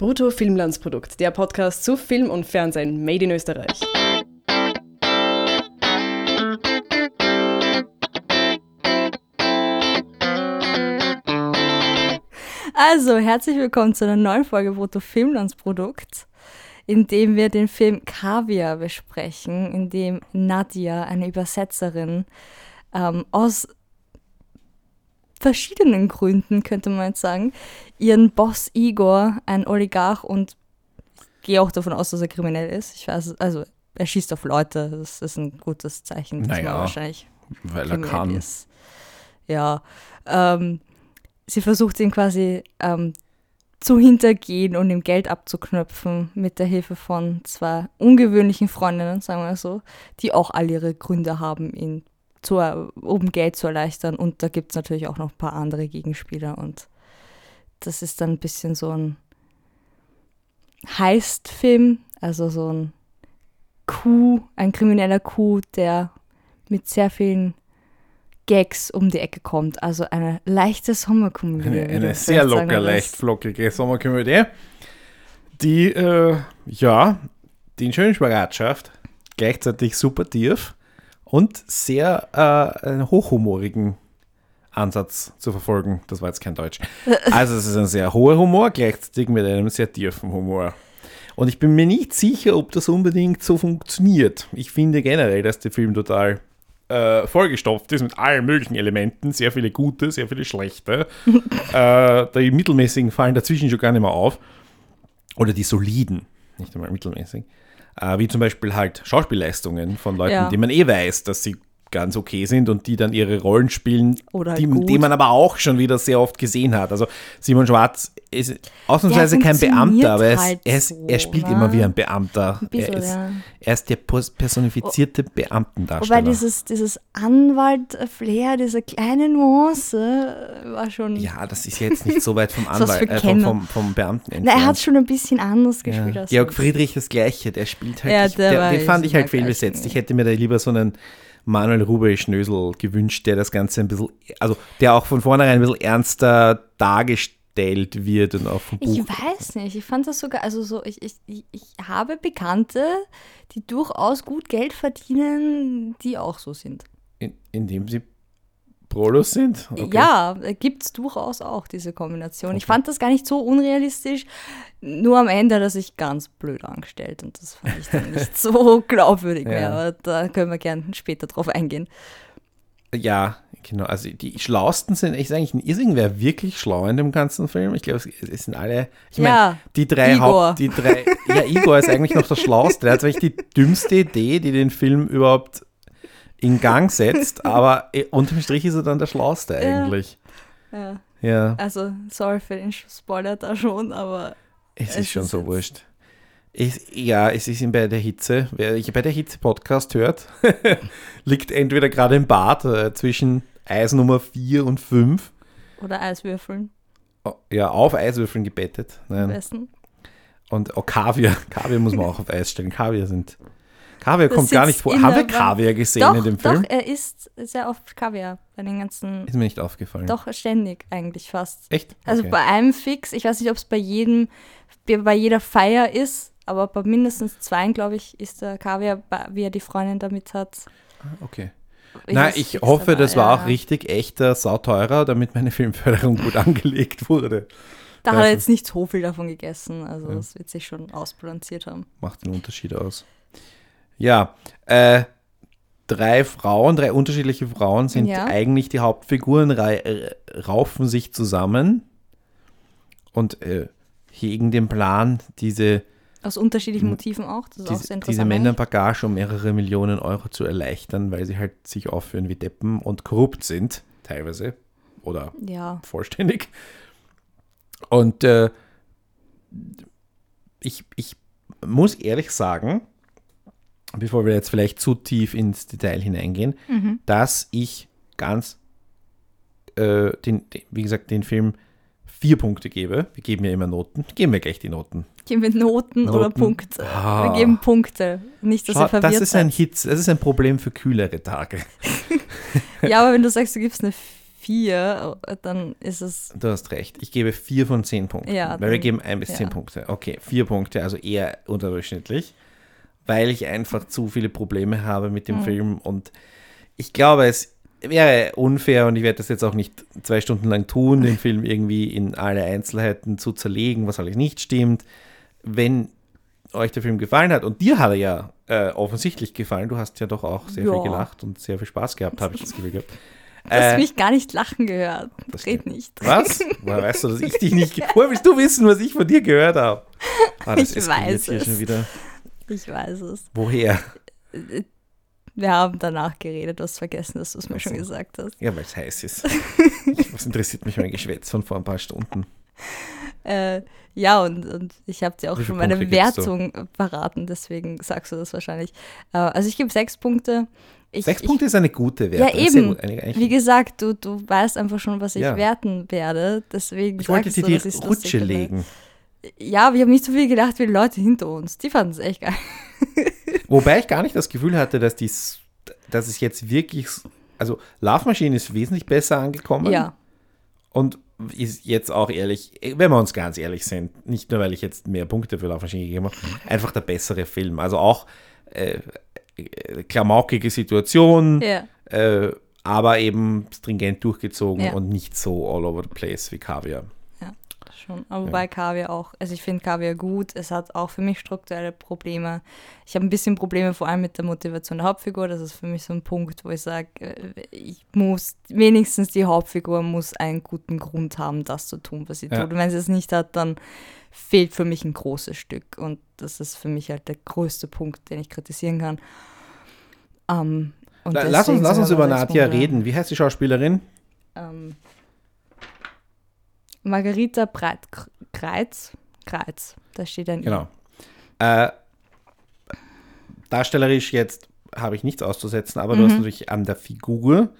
Brutto Filmlandsprodukt, der Podcast zu Film und Fernsehen made in Österreich. Also, herzlich willkommen zu einer neuen Folge Brutto Filmlandsprodukt, in dem wir den Film Kaviar besprechen, in dem Nadia, eine Übersetzerin, ähm, aus verschiedenen Gründen, könnte man jetzt sagen, ihren Boss Igor, ein Oligarch und ich gehe auch davon aus, dass er kriminell ist. Ich weiß, also er schießt auf Leute, das ist ein gutes Zeichen, dass Naja, man wahrscheinlich Weil er kann. ist. Ja, ähm, sie versucht ihn quasi ähm, zu hintergehen und ihm Geld abzuknöpfen mit der Hilfe von zwei ungewöhnlichen Freundinnen, sagen wir so, die auch all ihre Gründe haben, ihn zu, um Geld zu erleichtern. Und da gibt es natürlich auch noch ein paar andere Gegenspieler und das ist dann ein bisschen so ein Heist-Film, also so ein Coup, ein krimineller Coup, der mit sehr vielen Gags um die Ecke kommt. Also eine leichte Sommerkomödie. Eine, eine sehr sagen, locker, leicht flockige Sommerkomödie, die, äh, ja, die in schönen Spagat schafft, gleichzeitig super tief und sehr äh, einen hochhumorigen Ansatz zu verfolgen. Das war jetzt kein Deutsch. Also es ist ein sehr hoher Humor, gleichzeitig mit einem sehr tiefen Humor. Und ich bin mir nicht sicher, ob das unbedingt so funktioniert. Ich finde generell, dass der Film total äh, vollgestopft ist mit allen möglichen Elementen. Sehr viele gute, sehr viele schlechte. äh, die mittelmäßigen fallen dazwischen schon gar nicht mehr auf. Oder die soliden, nicht einmal mittelmäßig. Äh, wie zum Beispiel halt Schauspielleistungen von Leuten, Ja. die man eh weiß, dass sie ganz okay sind und die dann ihre Rollen spielen, halt die, die man aber auch schon wieder sehr oft gesehen hat. Also Simon Schwarz ist ausnahmsweise kein Beamter, aber er, ist, halt er, ist, so, er spielt ne? immer wie ein Beamter. bisschen, er, ist, ja. er ist der pers- personifizierte Wobei Beamtendarsteller. dieses, dieses Anwalt-Flair, diese kleine Nuance äh, war schon. ja, das ist ja jetzt nicht so weit vom Anwalt, äh, vom, vom, vom Beamten Na, er entfernt. hat schon ein bisschen anders gespielt Ja. Georg. Friedrich das Gleiche, der spielt halt, Ja, ich, der der, den fand ich halt fehlbesetzt. Ich hätte mir da lieber so einen Manuel Rube Schnösel gewünscht, der das Ganze ein bisschen, also der auch von vornherein ein bisschen ernster dargestellt wird und auch vom Buch. Ich weiß nicht, ich fand das sogar, also so, ich, ich, ich, ich habe Bekannte, die durchaus gut Geld verdienen, die auch so sind. In, indem sie Prolos sind? Okay. Ja, gibt es durchaus auch diese Kombination. Ich fand das gar nicht so unrealistisch, nur am Ende hat er sich ganz blöd angestellt und das fand ich dann nicht so glaubwürdig mehr, Ja. aber da können wir gerne später drauf eingehen. Ja, genau. Also die Schlausten sind, ist eigentlich, ist irgendwer wirklich schlau in dem ganzen Film? Ich glaube, es, sind alle, ich meine, Ja, die drei Igor. Haupt, die drei, ja, Igor ist eigentlich noch der Schlauste. Der hat wirklich die dümmste Idee, die den Film überhaupt in Gang setzt, aber äh, unterm Strich ist er dann der Schlauste Ja. eigentlich. Ja, Ja, also sorry für den Spoiler da schon, aber es, es ist schon ist so wurscht. Ich, ja, es ist ihm bei der Hitze. Wer ich bei der Hitze Podcast hört, liegt entweder gerade im Bad äh, zwischen Eis Nummer 4 und 5. oder Eiswürfeln Ja, auf Eiswürfeln gebettet. am Nein. besten. Und oh, Kaviar. Kaviar muss man auch auf Eis stellen. Kaviar sind. Kaviar Das kommt gar nicht vor. Haben wir. Kaviar gesehen Doch, in dem Film? doch, er isst sehr oft Kaviar bei den ganzen, Ist mir nicht aufgefallen. doch ständig eigentlich fast. Echt? Also Okay. bei einem Fix, ich weiß nicht, ob es bei jedem, bei jeder Feier ist, aber bei mindestens zweien, glaube ich, ist der Kaviar, wie er die Freundin damit hat. okay. ist Nein, ich fix hoffe, dabei, das war ja. auch richtig echter, sauteurer, damit meine Filmförderung gut angelegt wurde. Da hat er das jetzt nicht so viel davon gegessen, also Ja. das wird sich schon ausbalanciert haben. Macht den Unterschied aus. Ja, äh, drei Frauen, drei unterschiedliche Frauen sind Ja. eigentlich die Hauptfiguren, äh, raufen sich zusammen und äh, hegen den Plan, diese Aus unterschiedlichen. Motiven auch, das ist auch sehr diese, interessant. diese Männerbagage um mehrere Millionen Euro zu erleichtern, weil sie halt sich aufführen wie Deppen und korrupt sind, teilweise. Oder. Ja, vollständig. Und äh, ich, ich muss ehrlich sagen, bevor wir jetzt vielleicht zu tief ins Detail hineingehen, Mhm. dass ich ganz, äh, den, den, wie gesagt, den Film vier Punkte gebe. Wir geben ja immer Noten. Geben wir gleich die Noten. geben wir Noten, oder Noten. Punkte. Ah. Wir geben Punkte, nicht, dass Schau, ihr verwirrt das ist ein seid. Hit, das ist ein Problem für kühlere Tage. Ja, aber wenn du sagst, du gibst eine vier, dann ist es. Du hast recht. Ich gebe vier von zehn Punkten. Ja, weil wir dann- geben ein bis ja. zehn Punkte. Okay, vier Punkte, also eher unterdurchschnittlich, weil ich einfach zu viele Probleme habe mit dem Mhm. Film und ich glaube, es wäre unfair und ich werde das jetzt auch nicht zwei Stunden lang tun, den Film irgendwie in alle Einzelheiten zu zerlegen, was alles nicht stimmt. Wenn euch der Film gefallen hat und dir hat er ja äh, offensichtlich gefallen, du hast ja doch auch sehr Ja. viel gelacht und sehr viel Spaß gehabt, habe ich das Gefühl gehabt. Du hast Äh, mich gar nicht lachen gehört. das Red nicht. Was? Woher weißt du, dass ich dich nicht. ge- Woher willst du wissen, was ich von dir gehört habe? Ah, das Ich weiß hier es. schon wieder. Ich weiß es. Woher? Wir haben danach geredet, du hast vergessen, dass du es mir Ach schon gesagt hast. Ja, weil es heiß ist. Was interessiert mich mein Geschwätz von vor ein paar Stunden? Äh, ja, und, und ich habe dir auch schon meine Punkte? Wertung verraten, deswegen sagst du das wahrscheinlich. Äh, also ich gebe sechs Punkte. Ich, Sechs ich, Punkte ist eine gute Ja, Wertung. Sehr eben. eigentlich- Wie gesagt, du, du weißt einfach schon, was ich Ja. werten werde. Deswegen ich wollte dir die Rutsche finde. Ja, aber ich habe nicht so viel gedacht wie die Leute hinter uns. Die fanden es echt geil. Wobei ich gar nicht das Gefühl hatte, dass, dies, dass es jetzt wirklich. Also, Love Machine ist wesentlich besser angekommen. Ja, Und ist jetzt auch ehrlich, wenn wir uns ganz ehrlich sind, nicht nur weil ich jetzt mehr Punkte für Love Machine gegeben habe, einfach der bessere Film. Also auch äh, äh, klamaukige Situation, ja. äh, aber eben stringent durchgezogen Ja. und nicht so all over the place wie Kaviar. Schon. Aber bei Kaviar auch. Also ich finde Kaviar gut. Es hat auch für mich strukturelle Probleme. Ich habe ein bisschen Probleme vor allem mit der Motivation der Hauptfigur. Das ist für mich so ein Punkt, wo ich sage, ich muss, wenigstens die Hauptfigur muss einen guten Grund haben, das zu tun, was sie Ja. tut. Und wenn sie es nicht hat, dann fehlt für mich ein großes Stück. Und das ist für mich halt der größte Punkt, den ich kritisieren kann. Ähm, La- Lass uns, lass uns über Nadja reden. Wie heißt die Schauspielerin? Ähm, Margarita Breit Kreuz. Kreuz. Da steht ein. Genau. Äh, darstellerisch jetzt habe ich nichts auszusetzen, aber du Mhm. hast natürlich an der Figur.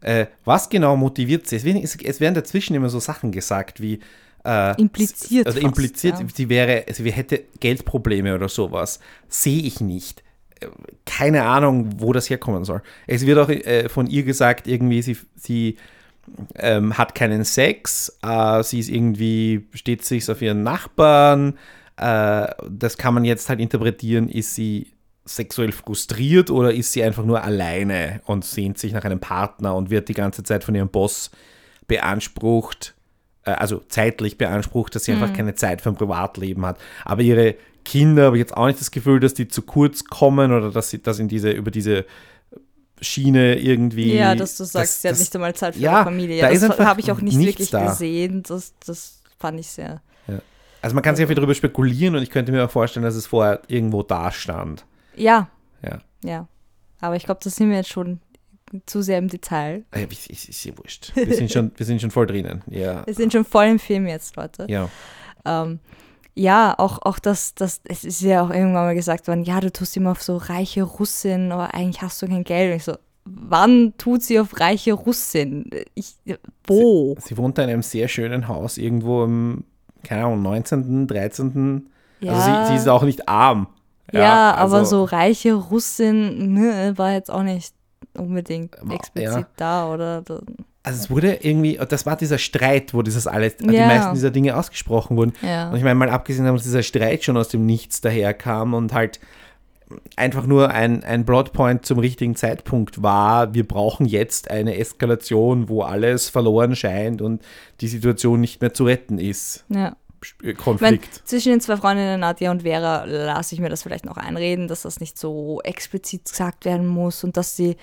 Äh, was genau motiviert sie? Es werden, es, werden dazwischen immer so Sachen gesagt wie. Äh, Impliziert Also fast, impliziert, ja. sie wäre, sie hätte Geldprobleme oder sowas. Sehe ich nicht. Äh, Keine Ahnung, wo das herkommen soll. Es wird auch äh, von ihr gesagt, irgendwie, sie, sie ähm, hat keinen Sex, äh, sie ist irgendwie, steht sich auf ihren Nachbarn. Äh, das kann man jetzt halt interpretieren, ist sie sexuell frustriert oder ist sie einfach nur alleine und sehnt sich nach einem Partner und wird die ganze Zeit von ihrem Boss beansprucht, äh, also zeitlich beansprucht, dass sie Mhm. einfach keine Zeit für ein Privatleben hat. Aber ihre Kinder habe ich jetzt auch nicht das Gefühl, dass die zu kurz kommen oder dass sie das in diese, über diese Schiene irgendwie. Ja, dass du sagst, das- sie hat das- nicht einmal Zeit für ja, ihre Familie. da Ja, ist das habe ich auch nicht wirklich da. gesehen. Das, das fand ich sehr. Also man kann sehr viel darüber spekulieren und ich könnte mir auch vorstellen, dass es vorher irgendwo da stand. Ja, Ja. ja. Aber ich glaube, da sind wir jetzt schon zu sehr im Detail. Äh, Ist, ist, ist ja wurscht. Wir sind schon, wir sind schon voll drinnen. Ja. Wir sind schon voll im Film jetzt, Leute. Ja. Ähm, ja, auch, auch das, das, es ist ja auch irgendwann mal gesagt worden, ja, du tust immer auf so reiche Russin, aber eigentlich hast du kein Geld. Und ich so, wann tut sie auf reiche Russin? Ich, wo? Sie wohnt in einem sehr schönen Haus irgendwo im, keine Ahnung, 19., 13. ja, Also sie, sie ist auch nicht arm. ja, aber also- so reiche Russin ne, war jetzt auch nicht unbedingt Aber- explizit ja. da oder Also es wurde irgendwie, das war dieser Streit, wo dieses alles, die Ja. meisten dieser Dinge ausgesprochen wurden. ja. Und ich meine, mal abgesehen davon, dass dieser Streit schon aus dem Nichts daherkam und halt einfach nur ein, ein Plotpoint zum richtigen Zeitpunkt war, wir brauchen jetzt eine Eskalation, wo alles verloren scheint und die Situation nicht mehr zu retten ist. ja. Äh, Konflikt. zwischen den zwei Freundinnen Nadja und Vera lasse ich mir das vielleicht noch einreden, dass das nicht so explizit gesagt werden muss und dass sie,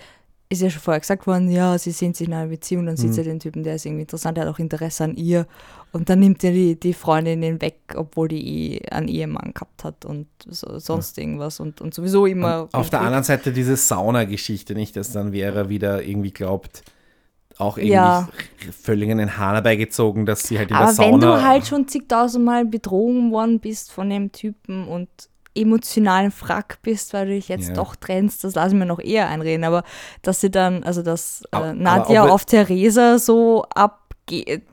ist ja schon vorher gesagt worden, ja, sie sind sich in einer Beziehung, dann sieht Mhm. sie den Typen, der ist irgendwie interessant, der hat auch Interesse an ihr und dann nimmt er die, die Freundin ihn weg, obwohl die eh einen Ehemann gehabt hat und so, sonst irgendwas und, und sowieso immer. Und auf der anderen Seite diese Sauna-Geschichte, nicht, dass dann Vera wieder irgendwie glaubt, auch irgendwie Ja. völlig in den Hahn herbeigezogen, dass sie halt in Aber der Sauna... wenn du halt schon zigtausendmal betrogen worden bist von dem Typen und emotionalen Frack bist, weil du dich jetzt Ja. doch trennst, das lasse ich mir noch eher einreden. Aber dass sie dann, also dass Aber- äh, Nadja auf Theresa so abgeht,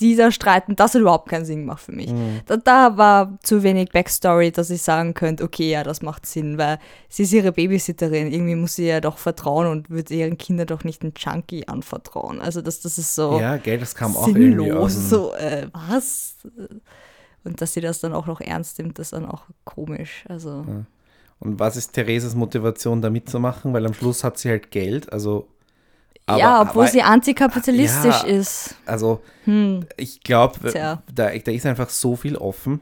dieser Streiten, das hat überhaupt keinen Sinn gemacht für mich. Mhm. Da, da war zu wenig Backstory, dass ich sagen könnte, okay, ja, das macht Sinn, weil sie ist ihre Babysitterin. Irgendwie muss sie ja doch vertrauen und würde ihren Kindern doch nicht einen Junkie anvertrauen. Also das, das ist so Ja, gell, das kam auch irgendwie aus sinnlos. So, äh, was? Und dass sie das dann auch noch ernst nimmt, ist dann auch komisch. Also, Und was ist Thereses Motivation, da mitzumachen? Weil am Schluss hat sie halt Geld, also. aber- ja, obwohl aber- sie antikapitalistisch Ja. ist. Also, Hm. ich glaube, Tja. da, da ist einfach so viel offen.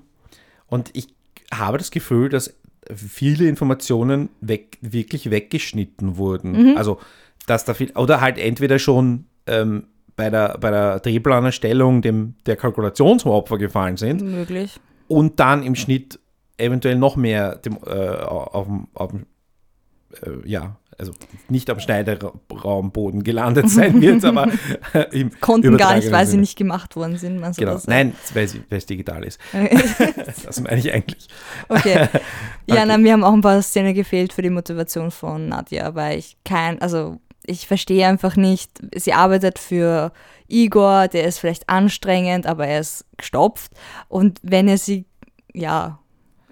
Und ich habe das Gefühl, dass viele Informationen weg, wirklich weggeschnitten wurden. Mhm. Also, dass da viel, oder halt entweder schon ähm, bei der, bei der Drehplanerstellung dem, der Kalkulation zum Opfer gefallen sind Möglich. und dann im Schnitt eventuell noch mehr dem, äh, auf dem, auf äh, ja, also nicht am Schneideraumboden gelandet sein wird, aber äh, im Konnten gar nicht, weil sie nicht gemacht worden sind. Also Genau, das, nein, weil es digital ist. Das meine ich eigentlich. Okay. Ja, Okay. nein, mir haben auch ein paar Szenen gefehlt für die Motivation von Nadja, weil ich kein, also ich verstehe einfach nicht, sie arbeitet für Igor, der ist vielleicht anstrengend, aber er ist gestopft. Und wenn er sie, ja,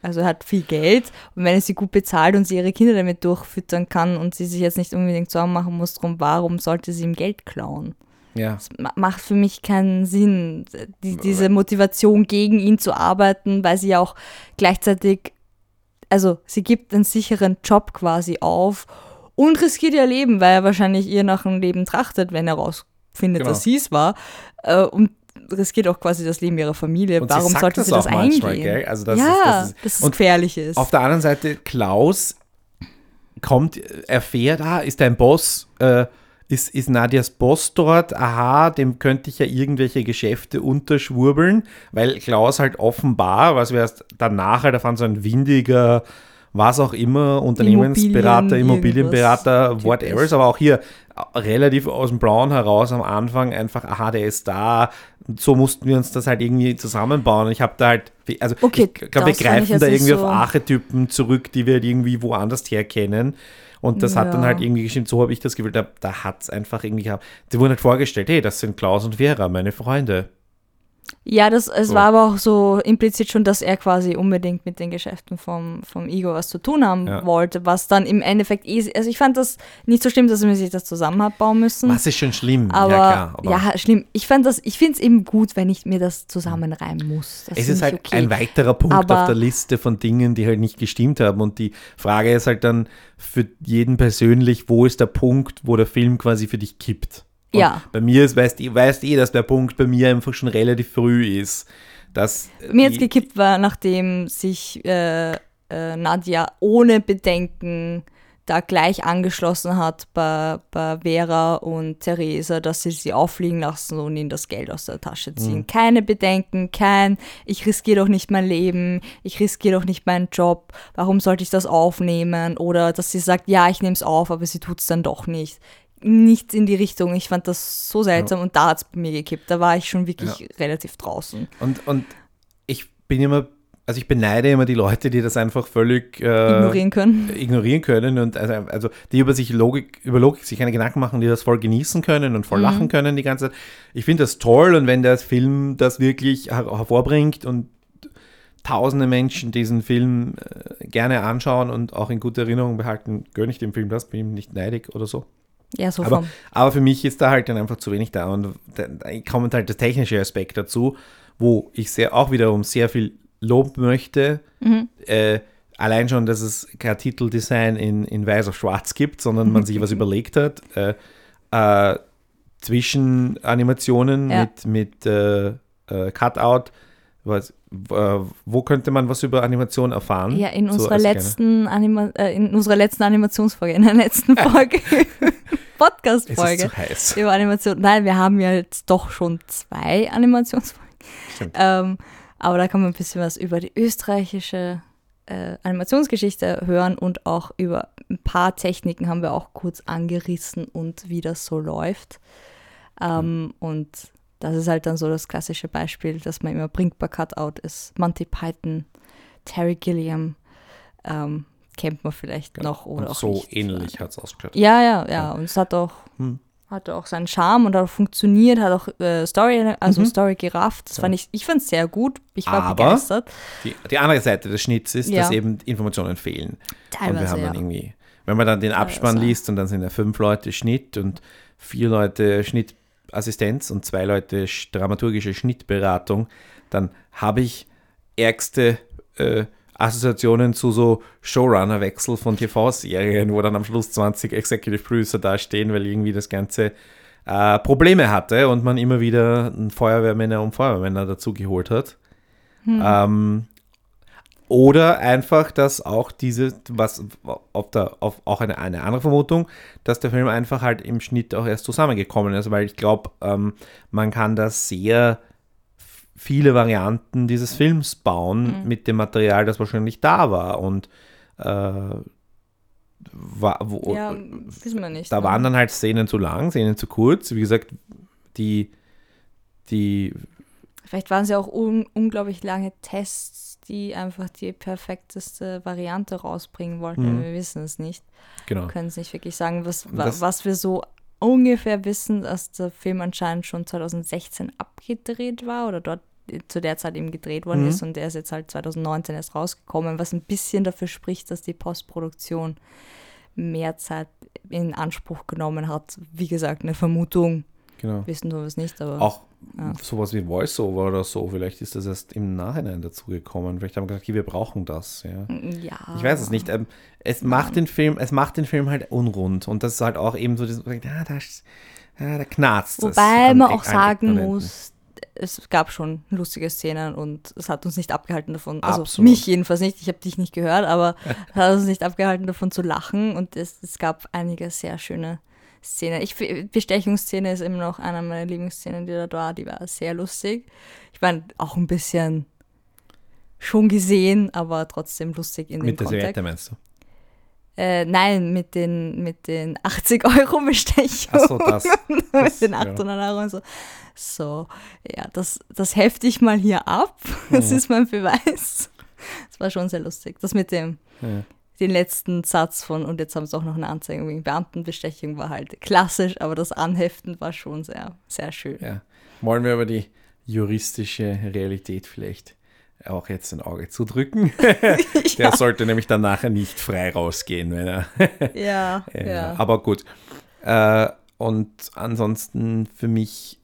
also hat viel Geld und wenn er sie gut bezahlt und sie ihre Kinder damit durchfüttern kann und sie sich jetzt nicht unbedingt Sorgen machen muss drum, warum sollte sie ihm Geld klauen? Ja, Das ma- macht für mich keinen Sinn, die, diese Motivation gegen ihn zu arbeiten, weil sie ja auch gleichzeitig, also sie gibt einen sicheren Job quasi auf und riskiert ihr Leben, weil er wahrscheinlich ihr nach einem Leben trachtet, wenn er rausfindet, Genau. dass sie es war. Äh, Und riskiert auch quasi das Leben ihrer Familie. Und sie Warum sagt sollte das sie das manchmal, eingehen? gell? Also das ja, ist- das ist- dass es gefährlich ist. Auf der anderen Seite, Klaus kommt, erfährt, ah, ist dein Boss, äh, ist, ist Nadias Boss dort, aha, dem könnte ich ja irgendwelche Geschäfte unterschwurbeln, weil Klaus halt offenbar, was wir erst danach halt erfahren, so ein windiger, was auch immer, Unternehmensberater, Immobilien, Immobilienberater, whatever, aber auch hier relativ aus dem Blauen heraus am Anfang einfach, aha, der ist da. So mussten wir uns das halt irgendwie zusammenbauen. Ich habe da halt, also Okay, ich glaube, wir greifen da irgendwie so- auf Archetypen zurück, die wir halt irgendwie woanders herkennen. Und das hat dann Ja. halt irgendwie gestimmt, so habe ich das Gefühl, da, da hat es einfach irgendwie gehabt. Die wurden halt vorgestellt, hey, das sind Klaus und Vera, meine Freunde. Ja, das, es So. war aber auch so implizit schon, dass er quasi unbedingt mit den Geschäften vom, vom Igor was zu tun haben Ja. wollte, was dann im Endeffekt eh, also ich fand das nicht so schlimm, dass er sich das zusammen hat bauen müssen. Was ist schon schlimm? aber, ja, klar. ja, schlimm. Ich fand das, ich finde es eben gut, wenn ich mir das zusammenreimen muss. Das es ist halt okay. ein weiterer Punkt Aber- auf der Liste von Dingen, die halt nicht gestimmt haben. Und die Frage ist halt dann für jeden persönlich, wo ist der Punkt, wo der Film quasi für dich kippt? Und Ja. Bei mir ist, weißt du, weißt eh, dass der Punkt bei mir einfach schon relativ früh ist. Dass Mir jetzt gekippt war, nachdem sich äh, äh, Nadja ohne Bedenken da gleich angeschlossen hat bei, bei Vera und Theresa, dass sie sie auffliegen lassen und ihnen das Geld aus der Tasche ziehen. Mhm. Keine Bedenken, kein, ich riskiere doch nicht mein Leben, ich riskiere doch nicht meinen Job, warum sollte ich das aufnehmen? Oder dass sie sagt, ja, ich nehme es auf, aber sie tut es dann doch nicht. Nichts in die Richtung. Ich fand das so seltsam und da hat es bei mir gekippt. Da war ich schon wirklich relativ draußen. Und, und ich bin immer, also ich beneide immer die Leute, die das einfach völlig äh, Ignorieren können. ignorieren können und also, also die über sich Logik, über Logik sich keine Gedanken machen, die das voll genießen können und voll Mhm. lachen können die ganze Zeit. Ich finde das toll und wenn der Film das wirklich her hervorbringt und tausende Menschen diesen Film äh, gerne anschauen und auch in guter Erinnerung behalten, gönne ich dem Film das, bin ihm nicht neidig oder so. Ja, so Aber, vom. aber für mich ist da halt dann einfach zu wenig da und da, kommt halt der technische Aspekt dazu, wo ich sehr auch wiederum sehr viel loben möchte. Mhm. Äh, allein schon, dass es kein Titeldesign in, in Weiß auf Schwarz gibt, sondern man sich was überlegt hat. Äh, äh, Zwischenanimationen Ja. mit, mit äh, äh, Cutout. Was, äh, wo könnte man was über Animation erfahren? Ja, in So unserer, kleine- letzten Anima äh, in unserer letzten Animationsfolge, in der letzten Folge, Podcast-Folge über Animation. Nein, wir haben ja jetzt doch schon zwei Animationsfolgen. Ähm, aber da kann man ein bisschen was über die österreichische äh, Animationsgeschichte hören und auch über ein paar Techniken haben wir auch kurz angerissen und wie das so läuft. Ähm, Und das ist halt dann so das klassische Beispiel, dass man immer bringt bei Cutout ist. Monty Python, Terry Gilliam, ähm, kennt man vielleicht noch oder Und auch so nicht. ähnlich hat es ausgeschaut. Ja, ja, ja. Und es hat auch, Hm. hatte auch seinen Charme und hat auch funktioniert, hat auch äh, Story, also Mhm. Story gerafft. Das fand ich, ich fand es sehr gut. Ich war Aber begeistert. Die, die andere Seite des Schnitts ist, Ja. dass eben Informationen fehlen. und wir Teilweise, haben dann ja. irgendwie, wenn man dann den Abspann Teilweise. liest und dann sind ja fünf Leute Schnitt und vier Leute Schnittassistenz und zwei Leute sch- dramaturgische Schnittberatung, dann habe ich ärgste äh, Assoziationen zu so Showrunner-Wechsel von TV-Serien, wo dann am Schluss 20 Executive Producer dastehen, weil irgendwie das Ganze äh, Probleme hatte und man immer wieder Feuerwehrmänner und Feuerwehrmänner dazu geholt hat. Ähm, oder einfach, dass auch diese, was auf der, auf auch eine, eine andere Vermutung, dass der Film einfach halt im Schnitt auch erst zusammengekommen ist, weil ich glaube, ähm, man kann da sehr viele Varianten dieses Films bauen mit dem Material, das wahrscheinlich da war. Und äh, war, wo, Ja, wissen wir nicht. da ne? waren dann halt Szenen zu lang, Szenen zu kurz. Wie gesagt, die, die Vielleicht waren es ja auch un unglaublich lange Tests, die einfach die perfekteste Variante rausbringen wollten. Mhm. Wir wissen es nicht. genau. können es nicht wirklich sagen. Was, das- was wir so ungefähr wissen, dass der Film anscheinend schon 2016 abgedreht war oder dort zu der Zeit eben gedreht worden Mhm. ist und der ist jetzt halt 2019 erst rausgekommen, was ein bisschen dafür spricht, dass die Postproduktion mehr Zeit in Anspruch genommen hat. Wie gesagt, eine Vermutung, genau. wissen wir es nicht, aber Auch Ja. sowas wie Voiceover oder so, vielleicht ist das erst im Nachhinein dazu gekommen. Vielleicht haben wir gesagt, okay, wir brauchen das. Ja. ja. Ich weiß es nicht. Ähm, es macht den Film, es macht den Film halt unrund und das ist halt auch eben so, das, ah, da, ah, da knarzt es Wobei an man auch sagen muss, es gab schon lustige Szenen und es hat uns nicht abgehalten davon, also Absolut. mich jedenfalls nicht, ich habe dich nicht gehört, aber es hat uns nicht abgehalten davon zu lachen und es, es gab einige sehr schöne Szenen. Ich, Bestechungsszene ist immer noch einer meiner Lieblingsszenen, die da war, die war sehr lustig. Ich meine, auch ein bisschen schon gesehen, aber trotzdem lustig in Mit dem der Kontext. Serviette meinst du? Äh, nein, mit den, mit den 80 Euro Bestechungen. Achso, das. das mit den ja. 800 Euro und so. So, ja, das, das hefte ich mal hier ab. Das Mhm. ist mein Beweis. Das war schon sehr lustig. Das mit dem, Ja. Den letzten Satz von, und jetzt haben sie auch noch eine Anzeige wegen Beamtenbestechung, war halt klassisch, aber das Anheften war schon sehr, sehr schön. Ja. Wollen wir aber die juristische Realität vielleicht auch jetzt ein Auge zudrücken? Der sollte nämlich dann nachher nicht frei rausgehen, wenn er. Ja, Ja, ja. Aber gut. Äh, und ansonsten für mich,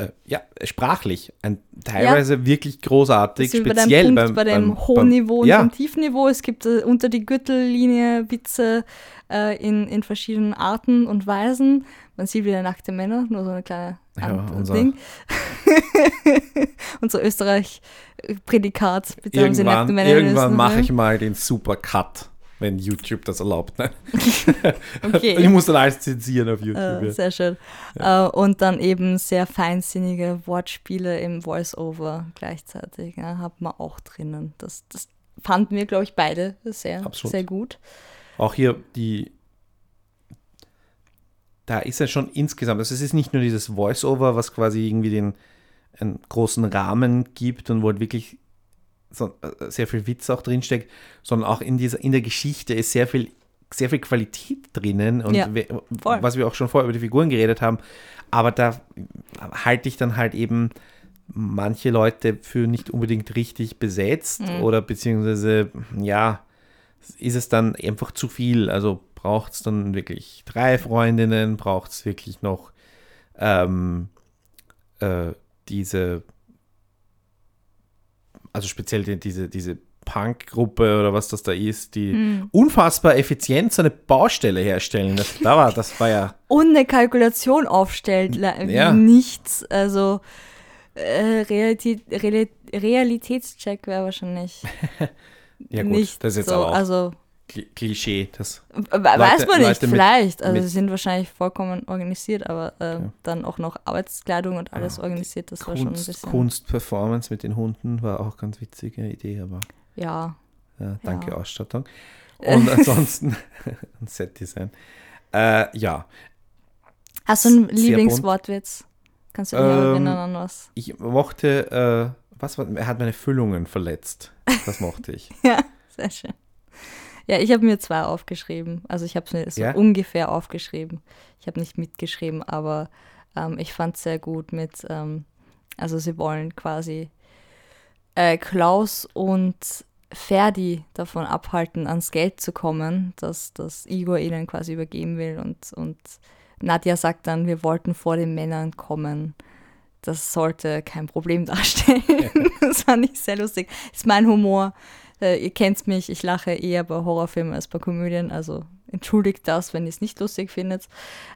äh, ja, sprachlich, ein, teilweise wirklich großartig, bei speziell dem Punkt, beim, bei dem beim, hohen beim, Niveau und ja. dem Tiefniveau. Es gibt äh, unter die Gürtellinie Witze äh, in, in verschiedenen Arten und Weisen. Man sieht wieder nackte Männer, nur so eine kleine Ja, unser- Ding. Unser Österreich-Prädikat. Sie nackte Irgendwann, Männer irgendwann mache ich mal den Super Cut, wenn YouTube das erlaubt. Nein. Okay. Ich muss dann alles zensieren auf YouTube. Äh, ja. sehr schön. Äh, und dann eben sehr feinsinnige Wortspiele im Voice-Over gleichzeitig. Ja, hat man auch drinnen. Das, das fanden wir, glaube ich, beide sehr, Absolut. sehr gut. Auch hier die. Da ist ja schon insgesamt, also es ist nicht nur dieses Voice-Over, was quasi irgendwie den einen großen Rahmen gibt und wo halt wirklich so, äh, sehr viel Witz auch drinsteckt, sondern auch in dieser, in der Geschichte ist sehr viel, sehr viel Qualität drinnen und Ja, we- was wir auch schon vorher über die Figuren geredet haben, aber da halte ich dann halt eben manche Leute für nicht unbedingt richtig besetzt Mhm. oder beziehungsweise, ja, ist es dann einfach zu viel. Also braucht es dann wirklich drei Freundinnen, braucht es wirklich noch ähm, äh, diese, also speziell die, diese, diese Punk-Gruppe oder was das da ist, die Mhm. unfassbar effizient so eine Baustelle herstellen. Das, da war, das war ja, Und eine Kalkulation aufstellt, Ja. nichts. Also äh, Realität, Reali- Realitätscheck wäre wahrscheinlich ja gut, nicht das ist jetzt so. aber auch Also Klischee. Das, weiß man nicht, mit- vielleicht. Also sie sind wahrscheinlich vollkommen organisiert, aber äh, Ja. dann auch noch Arbeitskleidung und alles Ja, organisiert. Das war schon ein Kunst, bisschen. Kunstperformance mit den Hunden war auch ganz witzige Idee, aber Ja. Ja, danke. Ausstattung. Und ansonsten ein Setdesign. Äh, ja, Hast du einen Lieblingswortwitz? Kannst du dich Ähm, erinnern an was? ich mochte, äh, was war, er hat meine Füllungen verletzt. Das mochte ich. Ja, sehr schön. Ja, ich habe mir zwei aufgeschrieben. Also ich habe es mir so Ja? ungefähr aufgeschrieben. Ich habe nicht mitgeschrieben, aber ähm, ich fand es sehr gut mit, ähm, also sie wollen quasi äh, Klaus und Ferdi davon abhalten, ans Geld zu kommen, dass das Igor ihnen quasi übergeben will. Und, und Nadja sagt dann, wir wollten vor den Männern kommen. Das sollte kein Problem darstellen. das fand ich sehr lustig. ist mein Humor. Äh, ihr kennt mich, ich lache eher bei Horrorfilmen als bei Komödien, also entschuldigt das, wenn ihr es nicht lustig findet.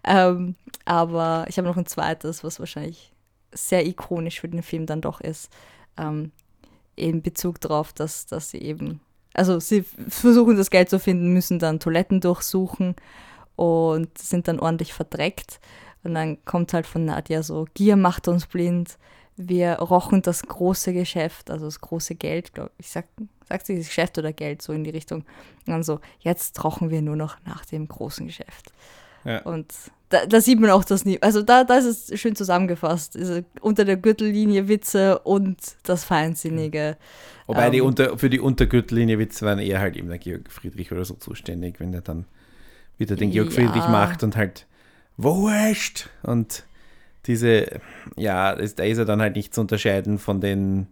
Ähm, aber ich habe noch ein zweites, was wahrscheinlich sehr ikonisch für den Film dann doch ist. Ähm, in Bezug darauf, dass, dass sie eben, also sie versuchen das Geld zu finden, müssen dann Toiletten durchsuchen und sind dann ordentlich verdreckt. Und dann kommt halt von Nadja so, Gier macht uns blind, wir rochen das große Geschäft, also das große Geld, glaube ich, sag, sagt sie Geschäft oder Geld, so in die Richtung. Und dann so, jetzt rochen wir nur noch nach dem großen Geschäft. Ja. Und da, da sieht man auch das nie. Also da, da ist es schön zusammengefasst. Also unter der Gürtellinie Witze und das Feinsinnige. Wobei die Ähm. unter, für die Untergürtellinie Witze waren eher halt eben der Georg Friedrich oder so zuständig, wenn der dann wieder den Georg Ja. Friedrich macht und halt wurscht und diese, ja, ist, da ist er dann halt nicht zu unterscheiden von den,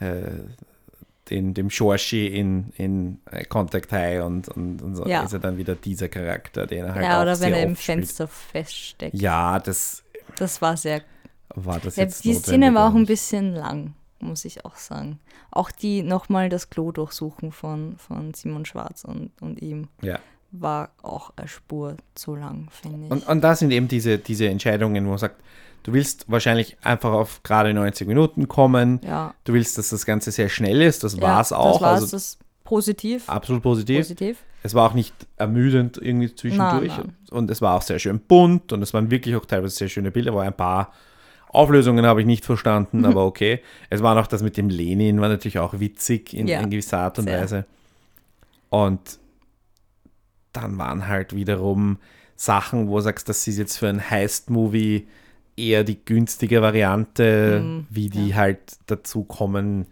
äh, den dem Schorschi in, in Contact High und, und, und so Ja. ist er dann wieder dieser Charakter, den er halt ja, oder wenn er im. Fenster feststeckt. Ja, das Das war sehr. war das Ja, jetzt die Szene war auch ein bisschen lang, muss ich auch sagen. Auch die nochmal das Klo durchsuchen von, von Simon Schwarz und, und ihm Ja. War auch eine Spur zu lang, finde ich. Und, und da sind eben diese, diese Entscheidungen, wo man sagt, du willst wahrscheinlich einfach auf gerade 90 Minuten kommen, ja, du willst, dass das Ganze sehr schnell ist, das ja, war es auch, Das war also das positiv. absolut positiv. Positiv. Es war auch nicht ermüdend irgendwie zwischendurch Nein, nein. und es war auch sehr schön bunt und es waren wirklich auch teilweise sehr schöne Bilder, wo ein paar Auflösungen habe ich nicht verstanden, aber okay. Es war noch das mit dem Lenin, war natürlich auch witzig in, Ja, in gewisser Art und sehr. Weise. Und dann waren halt wiederum Sachen, wo du sagst, das ist jetzt für ein Heist-Movie eher die günstige Variante, Mm, wie die halt dazu kommen,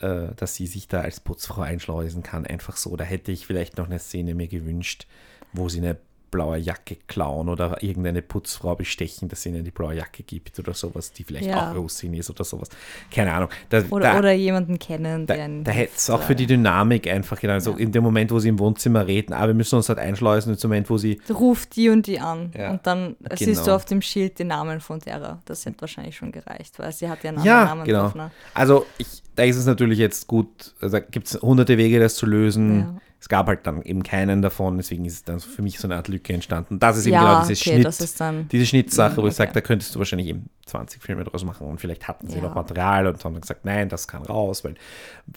äh, dass sie sich da als Putzfrau einschleusen kann. Einfach so. Da hätte ich vielleicht noch eine Szene mir gewünscht, wo sie eine blaue Jacke klauen oder irgendeine Putzfrau bestechen, dass sie ihnen die blaue Jacke gibt oder sowas, die vielleicht Ja. auch Russin ist oder sowas. Keine Ahnung. Da, Oder, da, oder jemanden kennen, da, der einen da hätte es auch für die Dynamik einfach genau so Ja. in dem Moment, wo sie im Wohnzimmer reden, ah, wir müssen uns halt einschleusen, in dem Moment, wo sie Ruft die und die an. Ja, Und dann siehst du genau. auf dem Schild den Namen von derer. Das hätte wahrscheinlich schon gereicht, weil sie hat ja einen Ja, anderen Namen genau. drauf. Ne? Also ich, da ist es natürlich jetzt gut, also da gibt es hunderte Wege, das zu lösen. Es gab halt dann eben keinen davon, deswegen ist es dann für mich so eine Art Lücke entstanden. Das ist eben Ja, genau diese okay, Schnitt, dann. diese Schnittsache, wo ich Okay. sage, da könntest du wahrscheinlich eben 20 Filme draus machen und vielleicht hatten sie Ja. noch Material und haben dann gesagt, nein, das kann raus, weil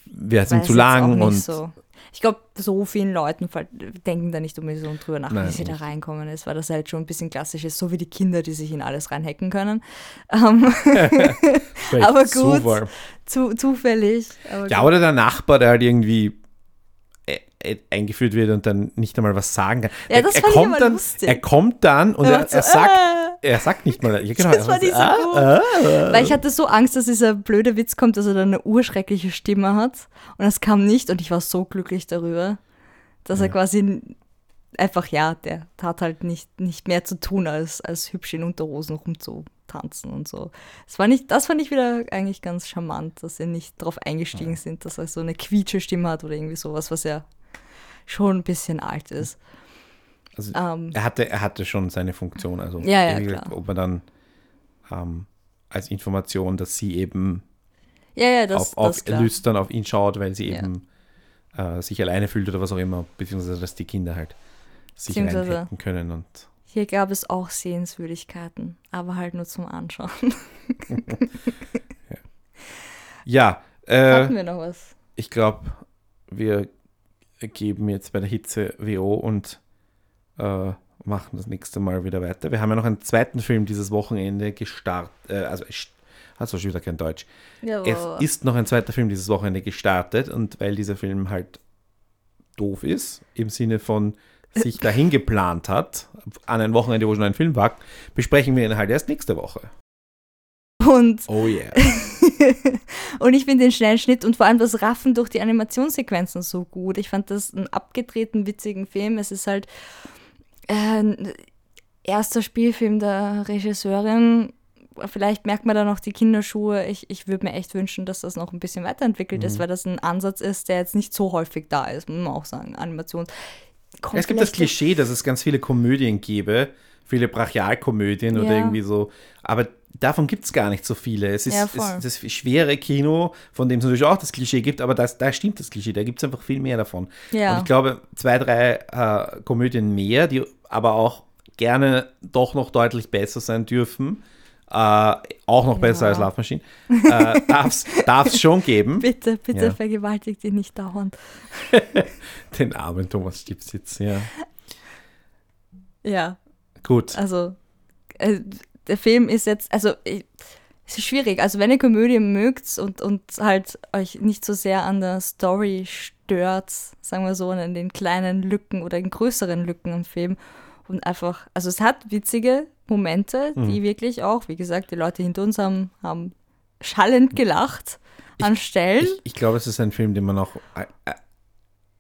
wir sind zu lang und So. Ich glaube, so vielen Leuten denken da nicht unbedingt so drüber nach, Nein, wie sie da nicht. reinkommen ist, weil das halt schon ein bisschen klassisch ist, so wie die Kinder, die sich in alles reinhacken können. Ähm, aber gut. zu, zufällig. Aber Ja, gut. oder der Nachbar, der halt irgendwie eingeführt wird und dann nicht einmal was sagen kann. Ja, er, er kommt dann, lustig. Er kommt dann und Er er, so, er sagt, äh. er sagt nicht mal, ja genau. Das er war nicht so gut. ah, ah. Weil ich hatte so Angst, dass dieser blöde Witz kommt, dass er dann eine urschreckliche Stimme hat. Und das kam nicht und ich war so glücklich darüber, dass er Ja. quasi n- einfach, ja, der hat halt nicht, nicht mehr zu tun, als, als hübsch in Unterhosen rumzutanzen und so. Das, war nicht, das fand ich wieder eigentlich ganz charmant, dass sie nicht darauf eingestiegen sind, dass er so eine quietsche Stimme hat oder irgendwie sowas, was ja schon ein bisschen alt ist. Also, Ähm, er, hatte, er hatte schon seine Funktion. Also, Ja, ja, gesagt, ob er dann ähm, als Information, dass sie eben ja, ja, das, auf, auf das klar. lüstern auf ihn schaut, weil sie Ja. eben äh, sich alleine fühlt oder was auch immer, beziehungsweise dass die Kinder halt sich reinhacken können und Hier gab es auch Sehenswürdigkeiten, aber halt nur zum Anschauen. ja, äh, Hatten wir noch was? ich glaube, wir geben jetzt bei der Hitze WO und äh, machen das nächste Mal wieder weiter. Wir haben ja noch einen zweiten Film dieses Wochenende gestartet, äh, also hast du schon wieder kein Deutsch. Ja, Es ist noch ein zweiter Film dieses Wochenende gestartet und weil dieser Film halt doof ist, im Sinne von sich dahin geplant hat, an ein Wochenende, wo schon ein Film war, besprechen wir ihn halt erst nächste Woche. Und Oh yeah. und ich finde den schnellen Schnitt und vor allem das Raffen durch die Animationssequenzen so gut. Ich fand das einen abgedrehten, witzigen Film. Es ist halt äh, ein erster Spielfilm der Regisseurin. Vielleicht merkt man da noch die Kinderschuhe. Ich, ich würde mir echt wünschen, dass das noch ein bisschen weiterentwickelt ist, weil das ein Ansatz ist, der jetzt nicht so häufig da ist, muss man auch sagen. Animation. Kommt Es gibt das Klischee, dass es ganz viele Komödien gäbe, viele Brachialkomödien oder Ja. irgendwie so, aber davon gibt es gar nicht so viele. Es ist, Ja, es, das schwere Kino, von dem es natürlich auch das Klischee gibt, aber das, da stimmt das Klischee, da gibt es einfach viel mehr davon. Ja. Und ich glaube, zwei, drei äh, Komödien mehr, die aber auch gerne doch noch deutlich besser sein dürfen, äh, auch noch besser als Love Machine, äh, darf es schon geben. Bitte, bitte Ja. vergewaltigt ihn nicht dauernd. Den armen Thomas Stipsitz, ja. Ja, Gut. also äh, der Film ist jetzt, also ich, es ist schwierig. Also wenn ihr Komödie mögt und, und halt euch nicht so sehr an der Story stört, sagen wir so, und an den kleinen Lücken oder den größeren Lücken im Film und einfach, also es hat witzige Momente, die wirklich auch, wie gesagt, die Leute hinter uns haben, haben schallend gelacht an Stellen. Ich, ich glaube, es ist ein Film, den man auch, äh, äh,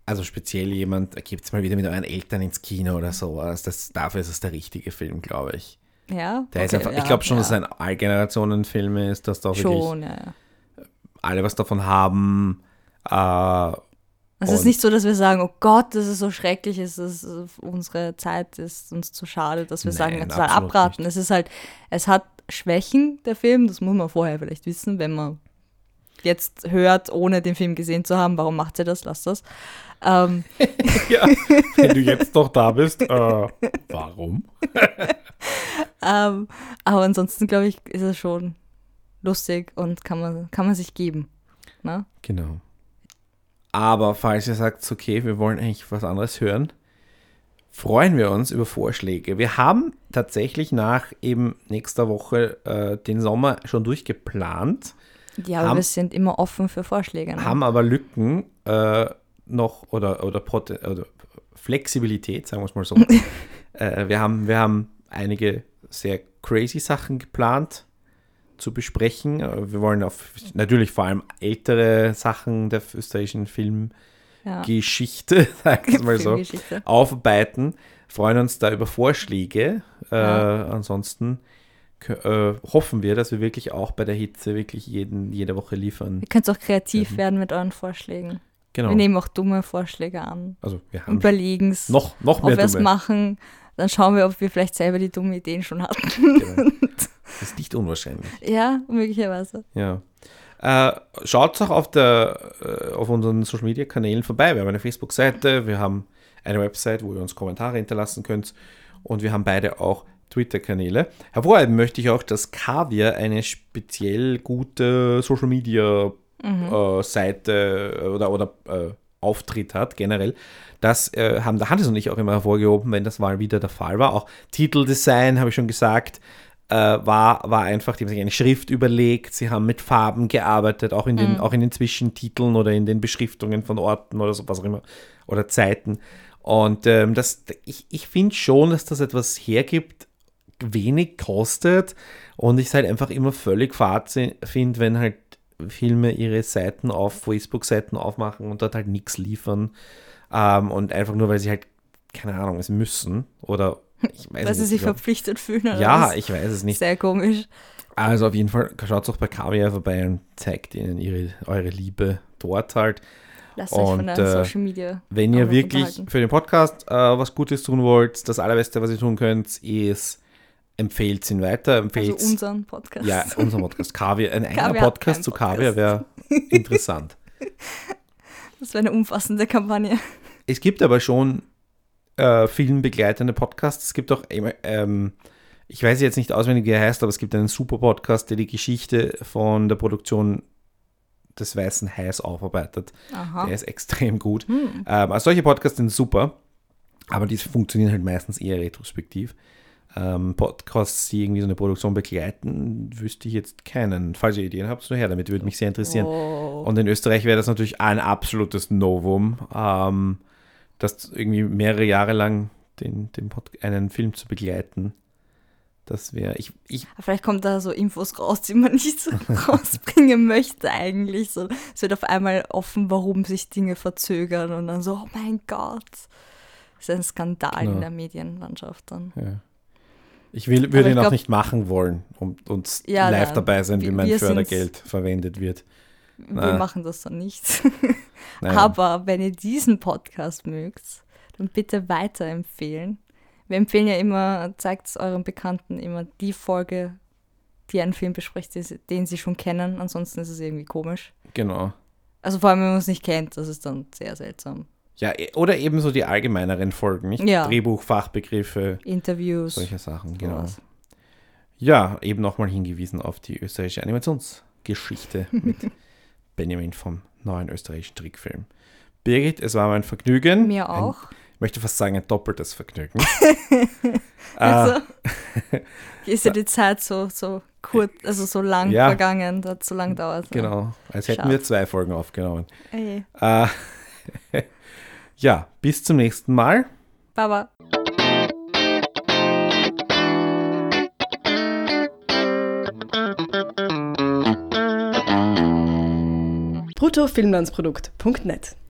also speziell jemand, gibt es mal wieder mit euren Eltern ins Kino oder so. Also das, dafür ist es der richtige Film, glaube ich. ja, Der ist okay, einfach, ja, ich glaube schon, ja. dass es ein Allgenerationenfilm ist, dass da wirklich schon, ja, ja. alle was davon haben. Äh, Es ist nicht so, dass wir sagen, oh Gott, das ist so schrecklich, es ist äh, unsere Zeit ist uns zu schade, dass wir sagen, Nein, total absolut abraten. Es ist halt, es hat Schwächen, der Film, das muss man vorher vielleicht wissen, wenn man jetzt hört, ohne den Film gesehen zu haben, warum macht sie das, lass das. Ähm, ja, wenn du jetzt noch da bist, äh, warum? ähm, aber ansonsten, glaube ich, ist es schon lustig und kann man, kann man sich geben. Ne? Genau. Aber falls ihr sagt, okay, wir wollen eigentlich was anderes hören, freuen wir uns über Vorschläge. Wir haben tatsächlich nach eben nächster Woche äh, den Sommer schon durchgeplant, Ja, aber Haben- wir sind immer offen für Vorschläge. Ne? haben aber Lücken äh, noch oder, oder, oder Flexibilität, sagen wir es mal so. äh, wir, haben, wir haben einige sehr crazy Sachen geplant zu besprechen. Äh, Wir wollen auf natürlich vor allem ältere Sachen der österreichischen Filmgeschichte, ja. sagen wir es mal so, aufarbeiten. Freuen uns da über Vorschläge. Äh, Ja. Ansonsten kö- äh, hoffen wir, dass wir wirklich auch bei der Hitze wirklich jeden, jede Woche liefern. Ihr könnt auch kreativ Mhm. werden mit euren Vorschlägen. Genau. Wir nehmen auch dumme Vorschläge an. Also wir haben Überlegen es, noch, noch ob mehr wir es machen. Dann schauen wir, ob wir vielleicht selber die dummen Ideen schon hatten. Genau. Das ist nicht unwahrscheinlich. ja, möglicherweise. Ja. Äh, schaut auch auf, der, äh, auf unseren Social Media Kanälen vorbei. Wir haben eine Facebook-Seite, wir haben eine Website, wo ihr uns Kommentare hinterlassen könnt und wir haben beide auch Twitter-Kanäle. Hervorheben möchte ich auch, dass Kaviar eine speziell gute Social Media äh, Seite äh, oder, oder äh, Auftritt hat, generell. Das äh, haben der Hannes und ich auch immer hervorgehoben, wenn das mal wieder der Fall war. Auch Titeldesign, habe ich schon gesagt, äh, war, war einfach, die haben sich eine Schrift überlegt, sie haben mit Farben gearbeitet, auch in den, auch in den Zwischentiteln oder in den Beschriftungen von Orten oder so, was auch immer, oder Zeiten. Und ähm, das, ich, ich finde schon, dass das etwas hergibt, wenig kostet und ich es halt einfach immer völlig fad finde, wenn halt Filme ihre Seiten auf Facebook-Seiten aufmachen und dort halt nichts liefern ähm, und einfach nur, weil sie halt, keine Ahnung, es müssen oder ich weiß Weil sie sich verpflichtet fühlen. Oder Ja, was? ich weiß es nicht. Sehr komisch. Also auf jeden Fall schaut auch bei Kaviar vorbei und zeigt ihnen ihre, eure Liebe dort halt. Lasst euch von Und, der äh, Social Media. Wenn ihr wirklich für den Podcast äh, was Gutes tun wollt, das allerbeste, was ihr tun könnt, ist empfehlt ihn weiter, Also empfehlt unseren Podcast. ja, unser Podcast Kaviar, ein eigener Podcast zu. Kaviar wäre interessant. Das wäre eine umfassende Kampagne. Es gibt aber schon äh, filmbegleitende Podcasts. Es gibt auch, immer, ähm, ich weiß jetzt nicht auswendig, wie er heißt, aber es gibt einen super Podcast, der die Geschichte von der Produktion des Weißen Hais aufarbeitet. Aha. Der ist extrem gut. Hm. Ähm, also solche Podcasts sind super, aber die funktionieren halt meistens eher retrospektiv. Ähm, Podcasts, die irgendwie so eine Produktion begleiten, wüsste ich jetzt keinen. Falls ihr Ideen habt, so her damit, würde mich sehr interessieren. Oh. Und in Österreich wäre das natürlich ein absolutes Novum, ähm, das irgendwie mehrere Jahre lang den, den Pod einen Film zu begleiten. Das wäre, ich, ich, Vielleicht kommt da so Infos raus, die man nicht so rausbringen möchte eigentlich. So, es wird auf einmal offen, warum sich Dinge verzögern und dann so, oh mein Gott. Das ist ein Skandal Genau. in der Medienlandschaft dann. ja. ich will, würde ich ihn auch glaub- nicht machen wollen und, und Ja, live nein. dabei sein, wie mein. Fördergeld verwendet wird. Wir Nein. machen das dann nicht. Nein. Aber wenn ihr diesen Podcast mögt, dann bitte weiterempfehlen. Wir empfehlen ja immer, zeigt es euren Bekannten immer die Folge, die einen Film bespricht, den sie, schon kennen. Ansonsten ist es irgendwie komisch. Genau. Also vor allem, wenn man es nicht kennt, das ist dann sehr seltsam. Ja, e- oder ebenso die allgemeineren Folgen, nicht? Ja. Drehbuch, Fachbegriffe, Interviews. solche Sachen, genau. sowas. Ja, eben nochmal hingewiesen auf die österreichische Animationsgeschichte mit Benjamin vom neuen österreichischen Trickfilm. Birgit, es war mein Vergnügen. Mir Ein, auch. ich möchte fast sagen, ein doppeltes Vergnügen. Also, äh, ist ja die Zeit so, so kurz, also so lang Ja. vergangen, hat so lang dauert. genau, als hätten Schade. wir zwei Folgen aufgenommen. Äh, ja, bis zum nächsten Mal. Baba. bruttofilmlandsprodukt.net